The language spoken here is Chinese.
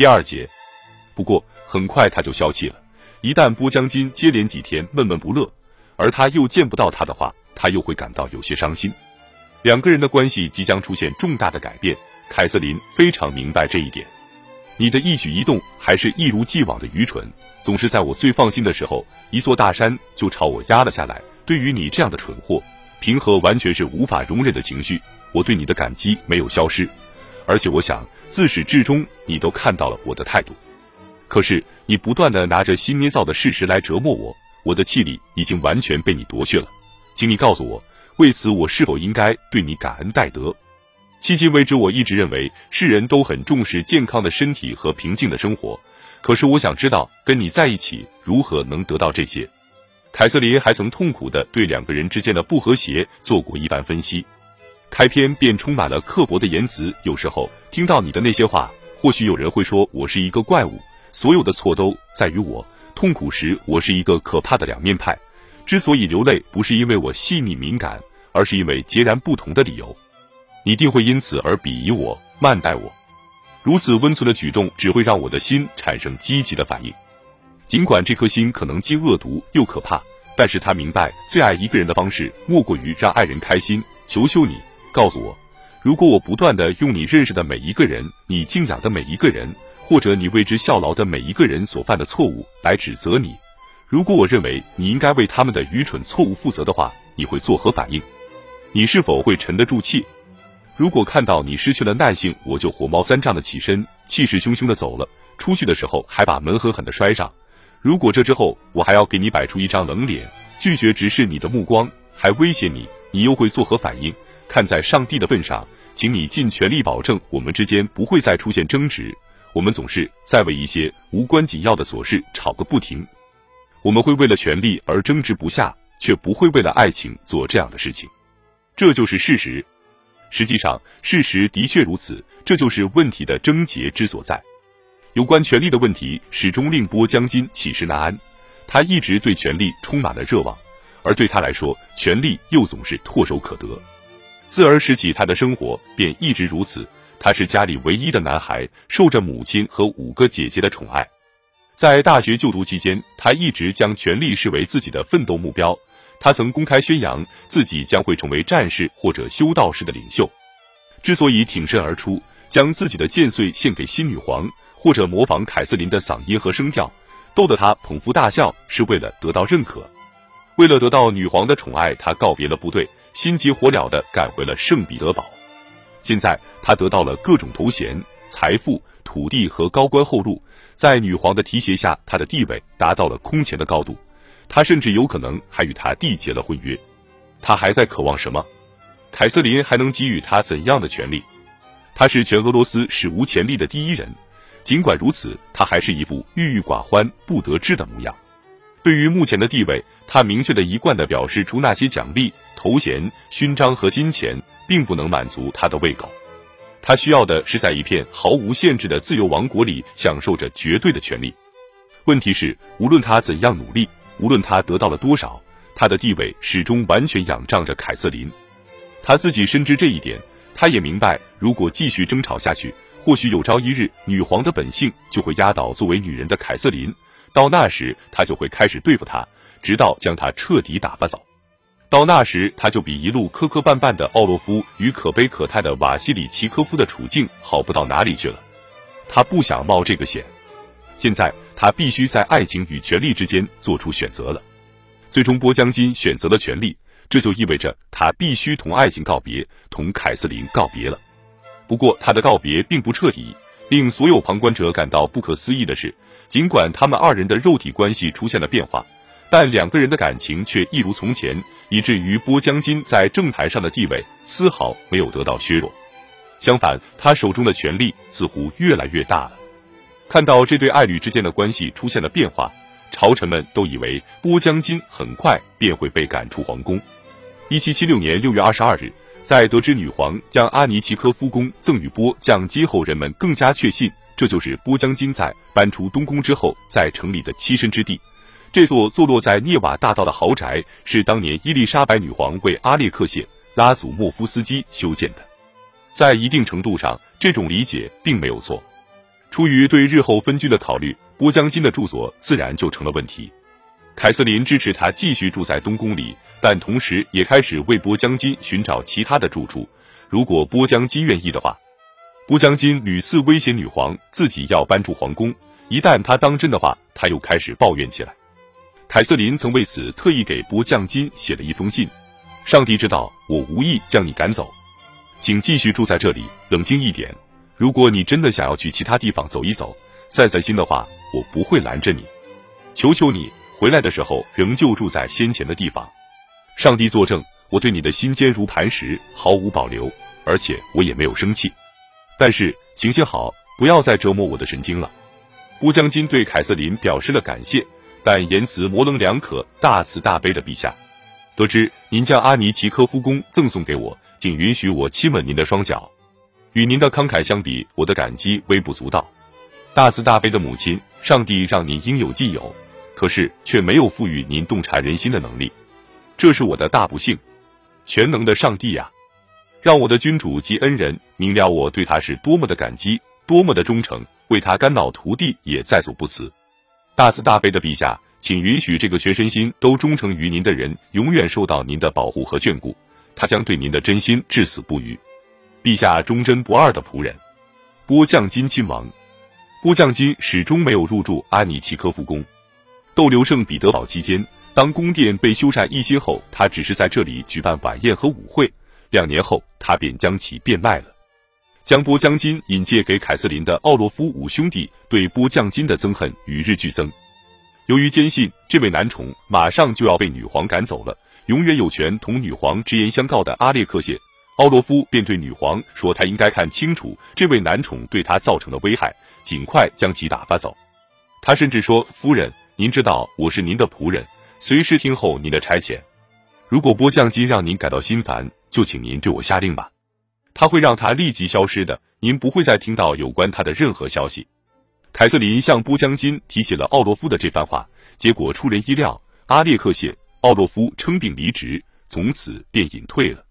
第二节。不过很快他就消气了。一旦波江金接连几天闷闷不乐，而他又见不到他的话，他又会感到有些伤心。两个人的关系即将出现重大的改变。凯瑟琳非常明白这一点。你的一举一动还是一如既往的愚蠢，总是在我最放心的时候，一座大山就朝我压了下来。对于你这样的蠢货，平和完全是无法容忍的情绪。我对你的感激没有消失，而且我想自始至终你都看到了我的态度。可是你不断的拿着新捏造的事实来折磨我，我的气力已经完全被你夺去了。请你告诉我，为此我是否应该对你感恩戴德？迄今为止，我一直认为世人都很重视健康的身体和平静的生活。可是，我想知道跟你在一起如何能得到这些。凯瑟琳还曾痛苦地对两个人之间的不和谐做过一番分析。开篇便充满了刻薄的言辞。有时候听到你的那些话，或许有人会说我是一个怪物，所有的错都在于我。痛苦时，我是一个可怕的两面派。之所以流泪，不是因为我细腻敏感，而是因为截然不同的理由。你定会因此而鄙夷我、慢待我，如此温存的举动只会让我的心产生积极的反应。尽管这颗心可能既恶毒又可怕，但是他明白最爱一个人的方式莫过于让爱人开心。求求你，告诉我，如果我不断的用你认识的每一个人、你敬仰的每一个人，或者你为之效劳的每一个人所犯的错误来指责你，如果我认为你应该为他们的愚蠢错误负责的话，你会作何反应？你是否会沉得住气？如果看到你失去了耐性，我就火冒三丈的起身，气势汹汹的走了。出去的时候还把门狠狠的摔上。如果这之后我还要给你摆出一张冷脸，拒绝直视你的目光，还威胁你，你又会作何反应？看在上帝的份上，请你尽全力保证我们之间不会再出现争执。我们总是在为一些无关紧要的琐事吵个不停。我们会为了权力而争执不下，却不会为了爱情做这样的事情。这就是事实。实际上，事实的确如此，这就是问题的症结之所在。有关权力的问题始终令波江金寝食难安，他一直对权力充满了热望，而对他来说，权力又总是唾手可得。自儿时起，他的生活便一直如此。他是家里唯一的男孩，受着母亲和五个姐姐的宠爱。在大学就读期间，他一直将权力视为自己的奋斗目标。他曾公开宣扬自己将会成为战士或者修道士的领袖。之所以挺身而出，将自己的剑穗献给新女皇，或者模仿凯瑟琳的嗓音和声调，逗得他捧腹大笑，是为了得到认可。为了得到女皇的宠爱，他告别了部队，心急火燎地赶回了圣彼得堡。现在他得到了各种头衔、财富、土地和高官厚禄，在女皇的提携下，他的地位达到了空前的高度。他甚至有可能还与他缔结了婚约，他还在渴望什么？凯瑟琳还能给予他怎样的权利？他是全俄罗斯史无前例的第一人，尽管如此，他还是一副郁郁寡欢、不得志的模样。对于目前的地位，他明确的一贯的表示出那些奖励、头衔、勋章和金钱，并不能满足他的胃口。他需要的是在一片毫无限制的自由王国里享受着绝对的权利。问题是，无论他怎样努力。无论他得到了多少，他的地位始终完全仰仗着凯瑟琳。他自己深知这一点，他也明白，如果继续争吵下去，或许有朝一日，女皇的本性就会压倒作为女人的凯瑟琳。到那时，他就会开始对付她，直到将他彻底打发走。到那时，他就比一路磕磕绊绊的奥洛夫与可悲可叹的瓦西里奇科夫的处境好不到哪里去了。他不想冒这个险。现在他必须在爱情与权力之间做出选择了。最终，波江金选择了权力，这就意味着他必须同爱情告别，同凯瑟琳告别了。不过，他的告别并不彻底。令所有旁观者感到不可思议的是，尽管他们二人的肉体关系出现了变化，但两个人的感情却一如从前，以至于波江金在政坛上的地位丝毫没有得到削弱。相反，他手中的权力似乎越来越大了。看到这对爱侣之间的关系出现了变化，朝臣们都以为波江金很快便会被赶出皇宫。一七七六年六月二十二日，在得知女皇将阿尼奇科夫宫赠予波将基后，人们更加确信这就是波江金在搬出东宫之后在城里的栖身之地。这座坐落在涅瓦大道的豪宅是当年伊丽莎白女皇为阿列克谢拉祖莫夫斯基修建的。在一定程度上，这种理解并没有错。出于对日后分居的考虑，波江金的住所自然就成了问题。凯瑟琳支持他继续住在东宫里，但同时也开始为波江金寻找其他的住处。如果波江金愿意的话，波江金屡次威胁女皇自己要搬出皇宫。一旦他当真的话，他又开始抱怨起来。凯瑟琳曾为此特意给波将金写了一封信：“上帝知道我无意将你赶走，请继续住在这里，冷静一点。如果你真的想要去其他地方走一走、散散心的话，我不会拦着你。求求你回来的时候仍旧住在先前的地方。上帝作证，我对你的心坚如磐石，毫无保留，而且我也没有生气。但是行行好，不要再折磨我的神经了。”波将金对凯瑟琳表示了感谢，但言辞模棱两可。大慈大悲的陛下，得知您将阿尼奇科夫宫赠送给我，请允许我亲吻您的双脚。与您的慷慨相比，我的感激微不足道。大慈大悲的母亲，上帝让您应有尽有，可是却没有赋予您洞察人心的能力，这是我的大不幸。全能的上帝呀，让我的君主及恩人明了我对他是多么的感激，多么的忠诚。为他肝脑涂地也在所不辞，大慈大悲的陛下，请允许这个全身心都忠诚于您的人永远受到您的保护和眷顾，他将对您的真心至死不渝。陛下忠贞不二的仆人，波将金亲王。波将金始终没有入住安尼奇科夫宫。斗留圣彼得堡期间，当宫殿被修缮一新后，他只是在这里举办晚宴和舞会。两年后，他便将其变卖了。将波将金引介给凯瑟琳的奥洛夫五兄弟对波将金的憎恨与日俱增。由于坚信这位男宠马上就要被女皇赶走了，永远有权同女皇直言相告的阿列克谢，奥洛夫便对女皇说：“他应该看清楚这位男宠对他造成的危害，尽快将其打发走。”他甚至说：“夫人，您知道我是您的仆人，随时听候您的差遣。如果波将金让您感到心烦，就请您对我下令吧。”他会让他立即消失的，您不会再听到有关他的任何消息。凯瑟琳向波江金提起了奥洛夫的这番话，结果出人意料，阿列克谢·奥洛夫称病离职，从此便隐退了。